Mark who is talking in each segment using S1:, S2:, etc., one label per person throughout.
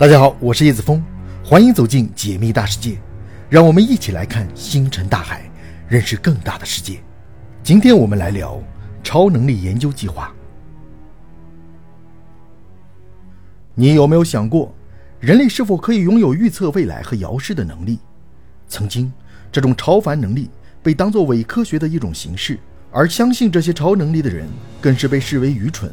S1: 大家好，我是叶子峰，欢迎走进解密大世界，让我们一起来看星辰大海，认识更大的世界。今天我们来聊超能力研究计划。你有没有想过，人类是否可以拥有预测未来和遥视的能力？曾经，这种超凡能力被当作伪科学的一种形式，而相信这些超能力的人更是被视为愚蠢。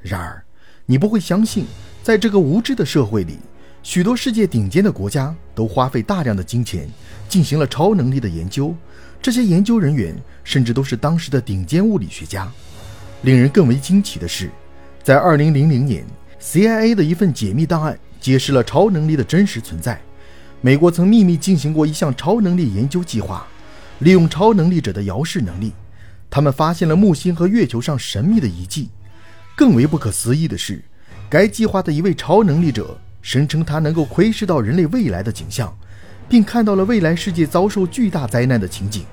S1: 然而，你不会相信。在这个无知的社会里，许多世界顶尖的国家都花费大量的金钱进行了超能力的研究。这些研究人员甚至都是当时的顶尖物理学家。令人更为惊奇的是，在2000年，CIA 的一份解密档案揭示了超能力的真实存在。美国曾秘密进行过一项超能力研究计划，利用超能力者的遥视能力，他们发现了木星和月球上神秘的遗迹。更为不可思议的是。该计划的一位超能力者声称，他能够窥视到人类未来的景象，并看到了未来世界遭受巨大灾难的情景。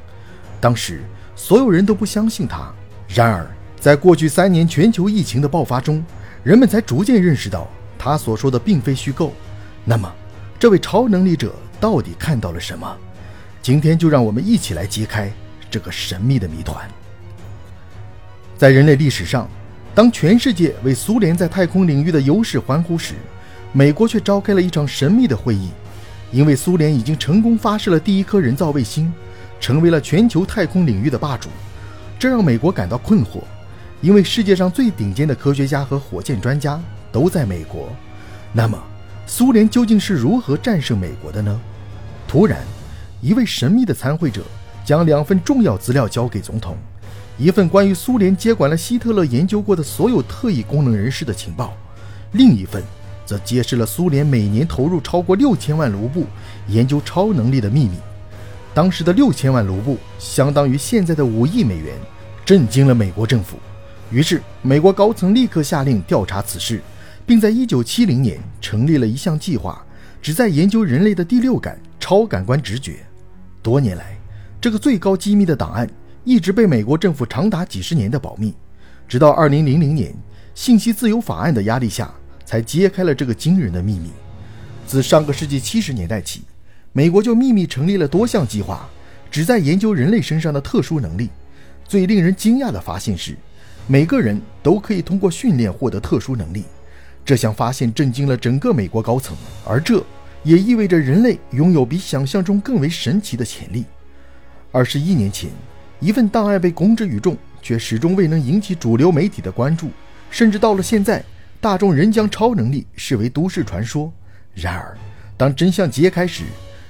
S1: 当时，所有人都不相信他。然而，在过去三年全球疫情的爆发中，人们才逐渐认识到他所说的并非虚构。那么，这位超能力者到底看到了什么？今天就让我们一起来揭开这个神秘的谜团。在人类历史上。当全世界为苏联在太空领域的优势欢呼时，美国却召开了一场神秘的会议，因为苏联已经成功发射了第一颗人造卫星，成为了全球太空领域的霸主。这让美国感到困惑，因为世界上最顶尖的科学家和火箭专家都在美国。那么，苏联究竟是如何战胜美国的呢？突然，一位神秘的参会者将两份重要资料交给总统。一份关于苏联接管了希特勒研究过的所有特异功能人士的情报，另一份则揭示了苏联每年投入超过六千万卢布研究超能力的秘密。当时的六千万卢布相当于现在的五亿美元，震惊了美国政府。于是，美国高层立刻下令调查此事，并在一九七零年成立了一项计划，旨在研究人类的第六感——超感官直觉。多年来，这个最高机密的档案。一直被美国政府长达几十年的保密，直到二零零零年，信息自由法案的压力下，才揭开了这个惊人的秘密。自上个世纪七十年代起，美国就秘密成立了多项计划，旨在研究人类身上的特殊能力。最令人惊讶的发现是，每个人都可以通过训练获得特殊能力。这项发现震惊了整个美国高层，而这也意味着人类拥有比想象中更为神奇的潜力。二十一年前。一份档案被公之于众，却始终未能引起主流媒体的关注，甚至到了现在，大众仍将超能力视为都市传说。然而，当真相揭开时，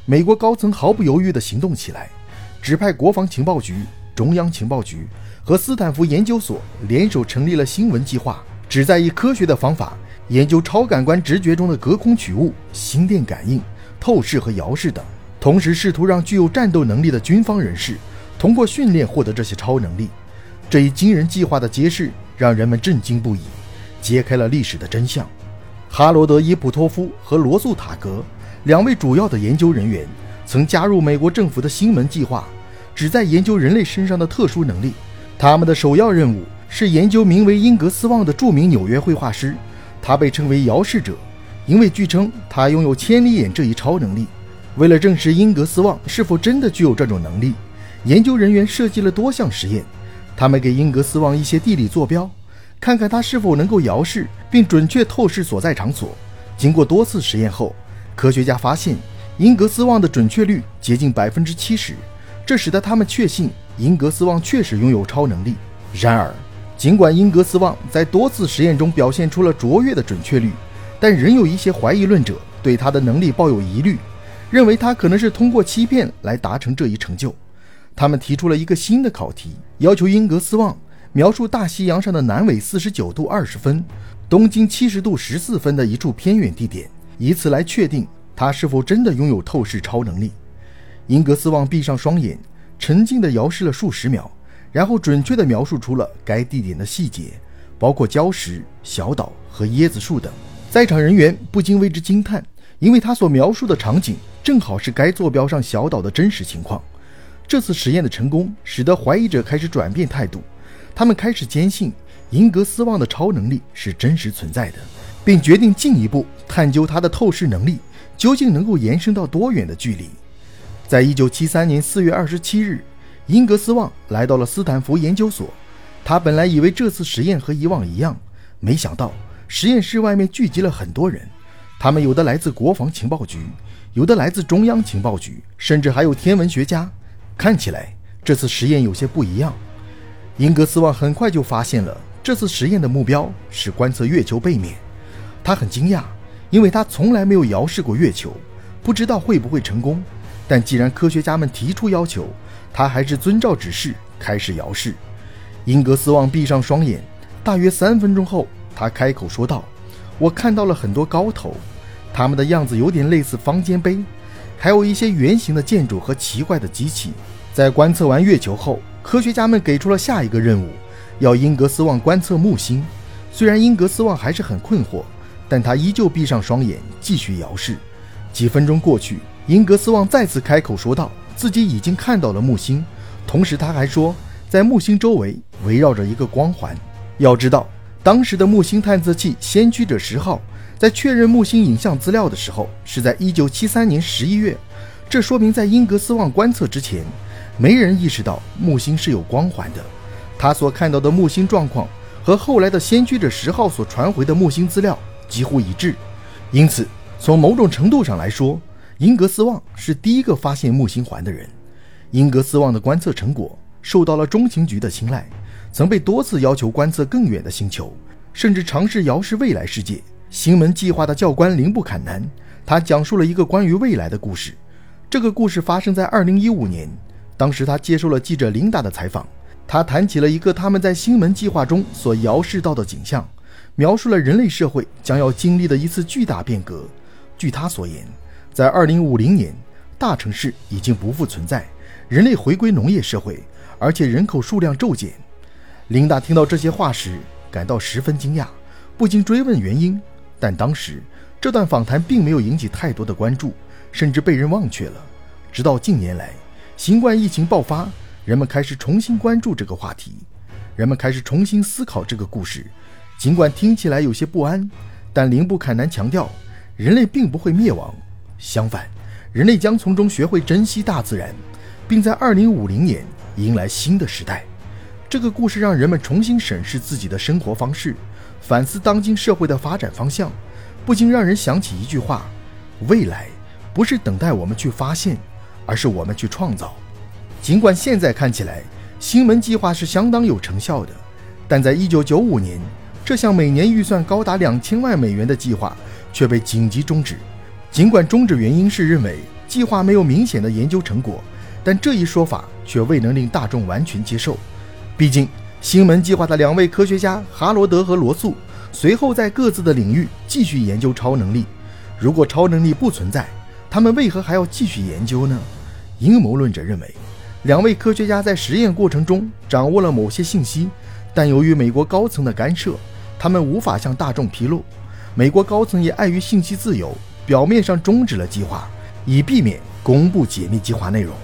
S1: 美国高层毫不犹豫地行动起来，指派国防情报局、中央情报局和斯坦福研究所联手成立了新闻计划，旨在以科学的方法研究超感官直觉中的隔空取物、心电感应、透视和遥视等，同时试图让具有战斗能力的军方人士。通过训练获得这些超能力，这一惊人计划的揭示让人们震惊不已，揭开了历史的真相。哈罗德·伊普托夫和罗素塔格两位主要的研究人员曾加入美国政府的新闻计划，旨在研究人类身上的特殊能力。他们的首要任务是研究名为英格斯旺的著名纽约绘画师，他被称为遥视者，因为据称他拥有千里眼这一超能力。为了证实英格斯旺是否真的具有这种能力。研究人员设计了多项实验，他们给英格斯旺一些地理坐标，看看他是否能够遥视并准确透视所在场所。经过多次实验后，科学家发现英格斯旺的准确率接近百分之七十，这使得他们确信英格斯旺确实拥有超能力。然而，尽管英格斯旺在多次实验中表现出了卓越的准确率，但仍有一些怀疑论者对他的能力抱有疑虑，认为他可能是通过欺骗来达成这一成就。他们提出了一个新的考题，要求英格斯旺描述大西洋上的南纬四十九度二十分、东经七十度十四分的一处偏远地点，以此来确定他是否真的拥有透视超能力。英格斯旺闭上双眼，沉静地遥视了数十秒，然后准确地描述出了该地点的细节，包括礁石、小岛和椰子树等。在场人员不禁为之惊叹，因为他所描述的场景正好是该坐标上小岛的真实情况。这次实验的成功，使得怀疑者开始转变态度，他们开始坚信英格斯旺的超能力是真实存在的，并决定进一步探究它的透视能力究竟能够延伸到多远的距离。在一九七三年四月二十七日，英格斯旺来到了斯坦福研究所。他本来以为这次实验和以往一样，没想到实验室外面聚集了很多人，他们有的来自国防情报局，有的来自中央情报局，甚至还有天文学家。看起来这次实验有些不一样。英格斯旺很快就发现了这次实验的目标是观测月球背面。他很惊讶，因为他从来没有遥视过月球，不知道会不会成功。但既然科学家们提出要求，他还是遵照指示开始遥视。英格斯旺闭上双眼，大约三分钟后，他开口说道：“我看到了很多高头，他们的样子有点类似方尖碑，还有一些圆形的建筑和奇怪的机器。”在观测完月球后，科学家们给出了下一个任务，要英格斯旺观测木星。虽然英格斯旺还是很困惑，但他依旧闭上双眼继续遥视。几分钟过去，英格斯旺再次开口说道：“自己已经看到了木星。”同时，他还说。在木星周围围绕着一个光环。要知道，当时的木星探测器“先驱者十号”在确认木星影像资料的时候是在1973年11月，这说明在英格斯旺观测之前，没人意识到木星是有光环的。他所看到的木星状况和后来的“先驱者十号”所传回的木星资料几乎一致，因此从某种程度上来说，英格斯旺是第一个发现木星环的人。英格斯旺的观测成果。受到了中情局的青睐，曾被多次要求观测更远的星球，甚至尝试遥视未来世界。星门计划的教官林布坎南，他讲述了一个关于未来的故事。这个故事发生在2015年，当时他接受了记者琳达的采访，他谈起了一个他们在星门计划中所遥视到的景象，描述了人类社会将要经历的一次巨大变革。据他所言，在2050年，大城市已经不复存在，人类回归农业社会。而且人口数量骤减，琳达听到这些话时感到十分惊讶，不禁追问原因。但当时这段访谈并没有引起太多的关注，甚至被人忘却了。直到近年来，新冠疫情爆发，人们开始重新关注这个话题，人们开始重新思考这个故事。尽管听起来有些不安，但林布坎南强调，人类并不会灭亡，相反，人类将从中学会珍惜大自然，并在2050年。迎来新的时代，这个故事让人们重新审视自己的生活方式，反思当今社会的发展方向，不禁让人想起一句话：未来不是等待我们去发现，而是我们去创造。尽管现在看起来星门计划是相当有成效的，但在一九九五年，这项每年预算高达两千万美元的计划却被紧急终止。尽管终止原因是认为计划没有明显的研究成果。但这一说法却未能令大众完全接受，毕竟星门计划的两位科学家哈罗德和罗素随后在各自的领域继续研究超能力。如果超能力不存在，他们为何还要继续研究呢？阴谋论者认为，两位科学家在实验过程中掌握了某些信息，但由于美国高层的干涉，他们无法向大众披露。美国高层也碍于信息自由，表面上终止了计划，以避免公布解密计划内容。